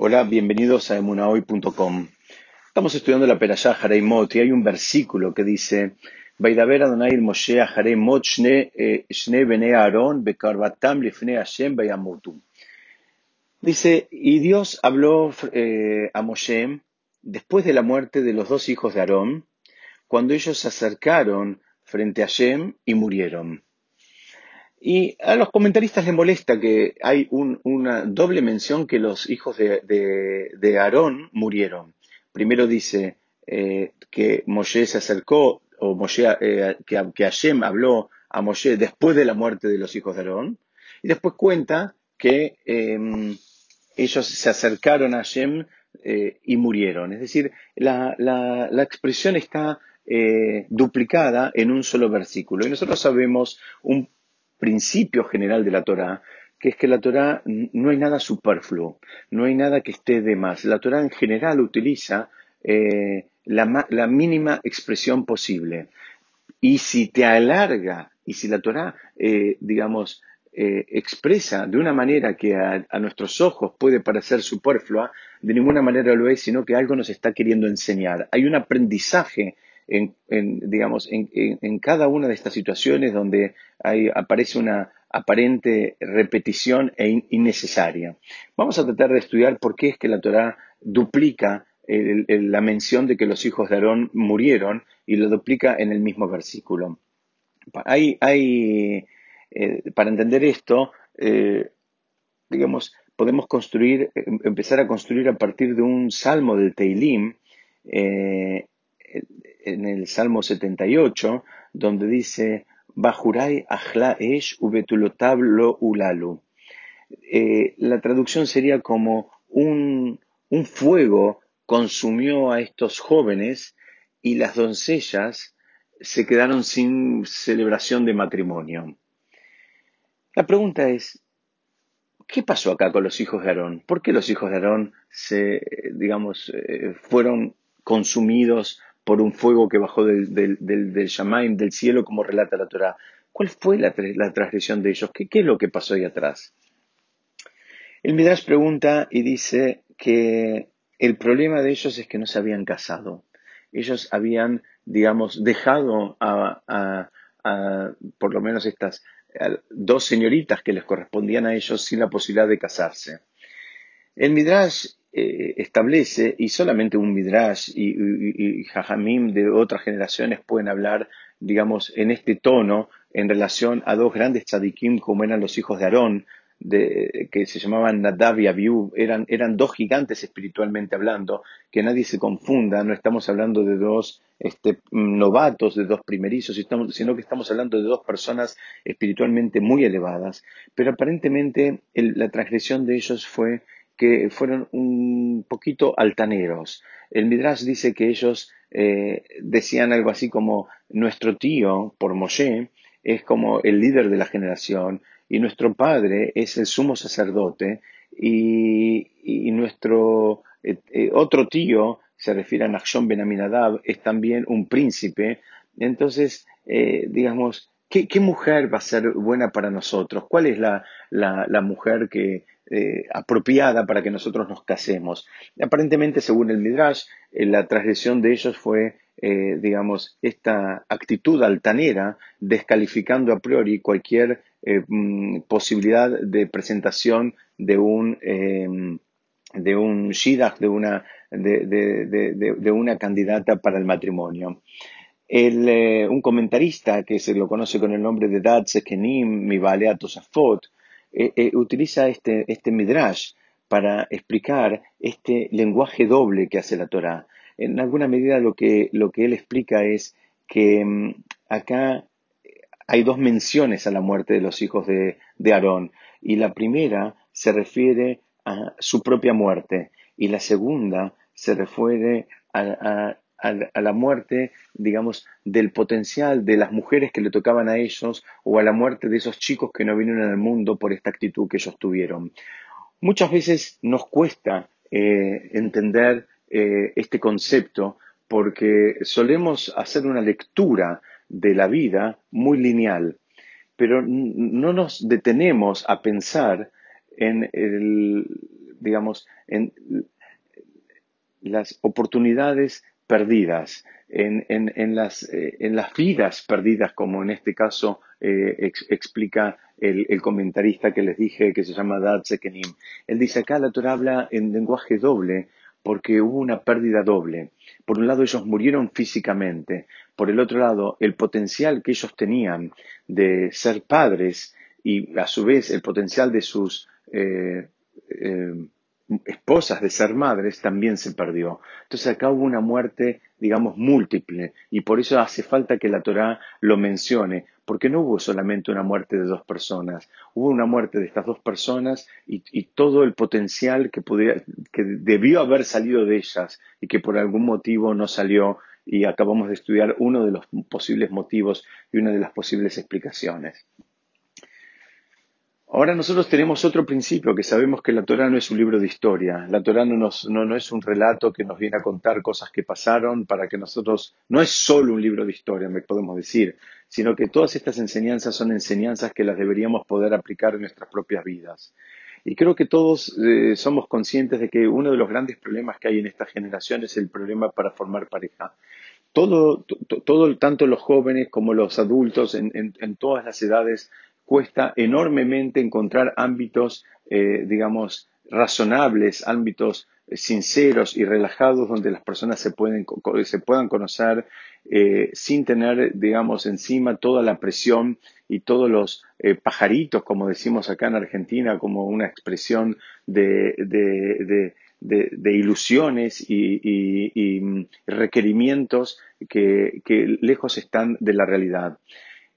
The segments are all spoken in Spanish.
Hola, bienvenidos a emunahoy.com. Estamos estudiando la Perashá Mot y hay un versículo que dice Vaidaber Adonai Moshe Mot Shne eh, Bene Aaron Bekarbatam Lifne Hashem Bayamutu. Dice, y Dios habló eh, a Moshe después de la muerte de los dos hijos de Aarón, cuando ellos se acercaron frente a Hashem y murieron. Y a los comentaristas les molesta que hay una doble mención que los hijos de, Aarón murieron. Primero dice eh, que Moshe se acercó, o Moshe, eh, que, que, Hashem habló a Moshe después de la muerte de los hijos de Aarón. Y después cuenta que em, ellos se acercaron a Hashem eh, y murieron. Es decir, la, la expresión está duplicada en un solo versículo. Y nosotros sabemos un principio general de la Torah, que es que la Torah no hay nada superfluo, no hay nada que esté de más. La Torah en general utiliza eh, la, mínima expresión posible. Y si te alarga, y si la Torah, eh, digamos, eh, expresa de una manera que a, nuestros ojos puede parecer superflua, de ninguna manera lo es, sino que algo nos está queriendo enseñar. Hay un aprendizaje en, digamos, en, cada una de estas situaciones donde aparece una aparente repetición e innecesaria. Vamos a tratar de estudiar por qué es que la Torah duplica la mención de que los hijos de Aarón murieron y lo duplica en el mismo versículo. Hay, hay eh, para entender esto, eh, digamos, podemos construir, em, empezar a construir a partir de un salmo del Teilim, eh, en el Salmo 78, donde dice, Bajurai Ajla Esh Ulalu. Eh, la traducción sería como un, un fuego consumió a estos jóvenes y las doncellas se quedaron sin celebración de matrimonio. La pregunta es, ¿qué pasó acá con los hijos de Aarón? ¿Por qué los hijos de Aarón se, digamos, eh, fueron consumidos por un fuego que bajó del, del, del, cielo, como relata la Torah. ¿Cuál fue la, transgresión de ellos? ¿Qué, es lo que pasó ahí atrás? El Midrash pregunta y dice que el problema de ellos es que no se habían casado. Ellos habían, digamos, dejado a, por lo menos estas dos señoritas que les correspondían a ellos sin la posibilidad de casarse. El Midrash eh, establece, y solamente un Midrash y, y, Jajamim de otras generaciones pueden hablar, digamos, en este tono en relación a dos grandes tzadikim como eran los hijos de Aarón, de, que se llamaban Nadav y Abiú, eran, eran dos gigantes espiritualmente hablando, que nadie se confunda, no estamos hablando de dos este, novatos, de dos primerizos, sino que estamos hablando de dos personas espiritualmente muy elevadas, pero aparentemente la transgresión de ellos fue que fueron un poquito altaneros. El Midrash dice que ellos eh, decían algo así como nuestro tío, por Moshe, es como el líder de la generación y nuestro padre es el sumo sacerdote y, nuestro eh, eh, otro tío, se refiere a Nachshon Ben Aminadab, es también un príncipe. Entonces, digamos, ¿qué, mujer va a ser buena para nosotros? ¿Cuál es la, la mujer que eh, apropiada para que nosotros nos casemos. Aparentemente, según el Midrash, eh, la transgresión de ellos fue, eh, digamos, esta actitud altanera, descalificando a priori cualquier mm, posibilidad de presentación de un de un shidach, de una, de, una candidata para el matrimonio. un comentarista que se lo conoce con el nombre de Dad Sekenim Mibalea Tosafot, eh, eh, utiliza este, este midrash para explicar este lenguaje doble que hace la Torah. En alguna medida lo que, lo que él explica es que mm, acá hay dos menciones a la muerte de los hijos de, de Aarón y la primera se refiere a su propia muerte y la segunda se refiere a, a, la muerte, digamos, del potencial de las mujeres que le tocaban a ellos o a la muerte de esos chicos que no vinieron al mundo por esta actitud que ellos tuvieron. Muchas veces nos cuesta eh, entender eh, este concepto porque solemos hacer una lectura de la vida muy lineal, pero no nos detenemos a pensar en digamos, en las oportunidades perdidas, en, en, las, eh, en, las, vidas perdidas, como en este caso eh, explica el, el, comentarista que les dije, que se llama Dad Sekenim. Él dice acá la Torah habla en lenguaje doble porque hubo una pérdida doble. Por un lado ellos murieron físicamente, por el otro lado el potencial que ellos tenían de ser padres y a su vez el potencial de sus eh, esposas de ser madres también se perdió. Entonces acá hubo una muerte, digamos, múltiple y por eso hace falta que la Torá lo mencione, porque no hubo solamente una muerte de dos personas, hubo una muerte de estas dos personas y, todo el potencial que, que debió haber salido de ellas y que por algún motivo no salió y acabamos de estudiar uno de los posibles motivos y una de las posibles explicaciones. Ahora nosotros tenemos otro principio, que sabemos que la Torah no es un libro de historia. La Torah no, no, es un relato que nos viene a contar cosas que pasaron para que nosotros, no es solo un libro de historia, me podemos decir, sino que todas estas enseñanzas son enseñanzas que las deberíamos poder aplicar en nuestras propias vidas. Y creo que todos eh, somos conscientes de que uno de los grandes problemas que hay en esta generación es el problema para formar pareja. Todo, todo tanto los jóvenes como los adultos en todas las edades cuesta enormemente encontrar ámbitos, eh, digamos, razonables, ámbitos eh, sinceros y relajados donde las personas se, pueden, se puedan conocer eh, sin tener, digamos, encima toda la presión y todos los pajaritos, como decimos acá en Argentina, como una expresión de, ilusiones y, mm, requerimientos que, lejos están de la realidad.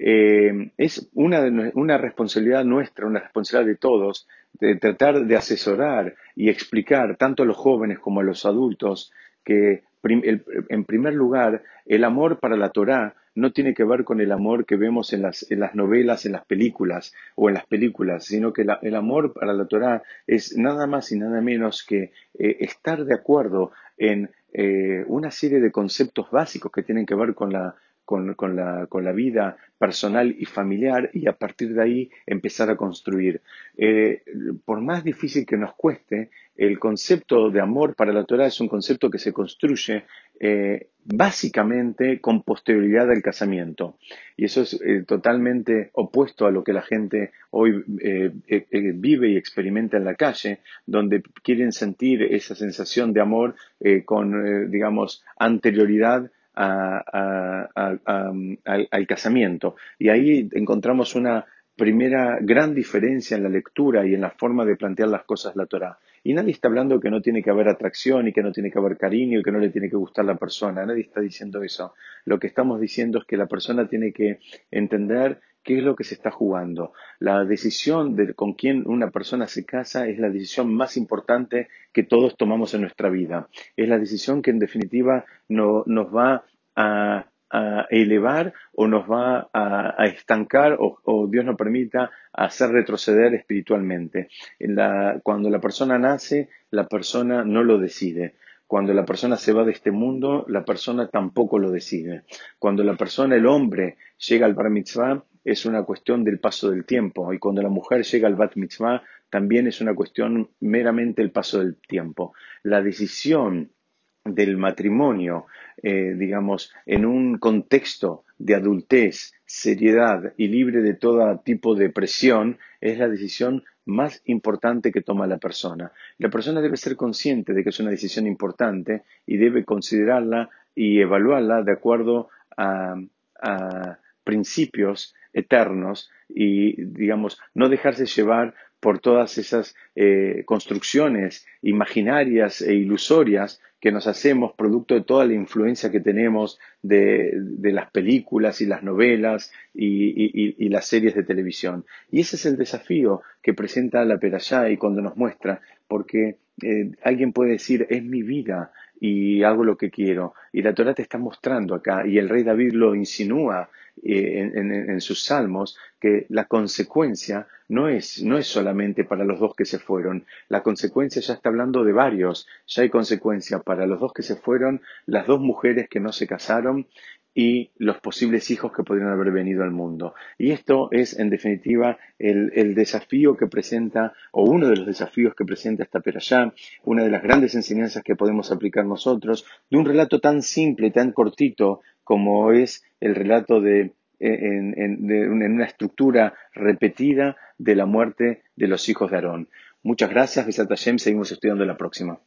Eh, es una, una responsabilidad nuestra, una responsabilidad de todos, de tratar de asesorar y explicar tanto a los jóvenes como a los adultos que, en primer lugar, el amor para la Torá no tiene que ver con el amor que vemos en las, en las novelas, en las películas o en las películas, sino que el amor para la Torá es nada más y nada menos que eh, estar de acuerdo en eh, una serie de conceptos básicos que tienen que ver con la, con, la, vida personal y familiar y a partir de ahí empezar a construir. Eh, por más difícil que nos cueste, el concepto de amor para la Torah es un concepto que se construye eh, básicamente con posterioridad al casamiento. Y eso es eh, totalmente opuesto a lo que la gente hoy vive y experimenta en la calle, donde quieren sentir esa sensación de amor con, digamos, anterioridad al, casamiento. Y ahí encontramos una primera gran diferencia en la lectura y en la forma de plantear las cosas la Torah. Y nadie está hablando que no tiene que haber atracción y que no tiene que haber cariño y que no le tiene que gustar la persona. Nadie está diciendo eso. Lo que estamos diciendo es que la persona tiene que entender qué es lo que se está jugando. La decisión de con quién una persona se casa es la decisión más importante que todos tomamos en nuestra vida. Es la decisión que en definitiva no, nos va a, elevar o nos va a, estancar o, Dios nos permita hacer retroceder espiritualmente. cuando la persona nace, la persona no lo decide. Cuando la persona se va de este mundo, la persona tampoco lo decide. Cuando la persona, el hombre, llega al bar mitzvah, es una cuestión del paso del tiempo. Y cuando la mujer llega al bat mitzvah, también es una cuestión meramente el paso del tiempo. La decisión del matrimonio, eh, digamos, en un contexto de adultez, seriedad y libre de todo tipo de presión, es la decisión más importante que toma la persona. La persona debe ser consciente de que es una decisión importante y debe considerarla y evaluarla de acuerdo a, principios eternos y, digamos, no dejarse llevar por todas esas eh, construcciones imaginarias e ilusorias que nos hacemos producto de toda la influencia que tenemos de, las películas y las novelas y, las series de televisión. Y ese es el desafío que presenta la Perashá y cuando nos muestra, porque eh, alguien puede decir, es mi vida y hago lo que quiero. Y la Torah te está mostrando acá, y el rey David lo insinúa eh, en, sus salmos, que la consecuencia no es, no es solamente para los dos que se fueron, la consecuencia ya está hablando de varios, ya hay consecuencia para los dos que se fueron, las dos mujeres que no se casaron y los posibles hijos que podrían haber venido al mundo. Y esto es, en definitiva, el, desafío que presenta, o uno de los desafíos que presenta esta perashá, una de las grandes enseñanzas que podemos aplicar nosotros, de un relato tan simple, tan cortito como es el relato de en, en, una estructura repetida de la muerte de los hijos de Aarón. Muchas gracias, Besat Hashem. Seguimos estudiando la próxima.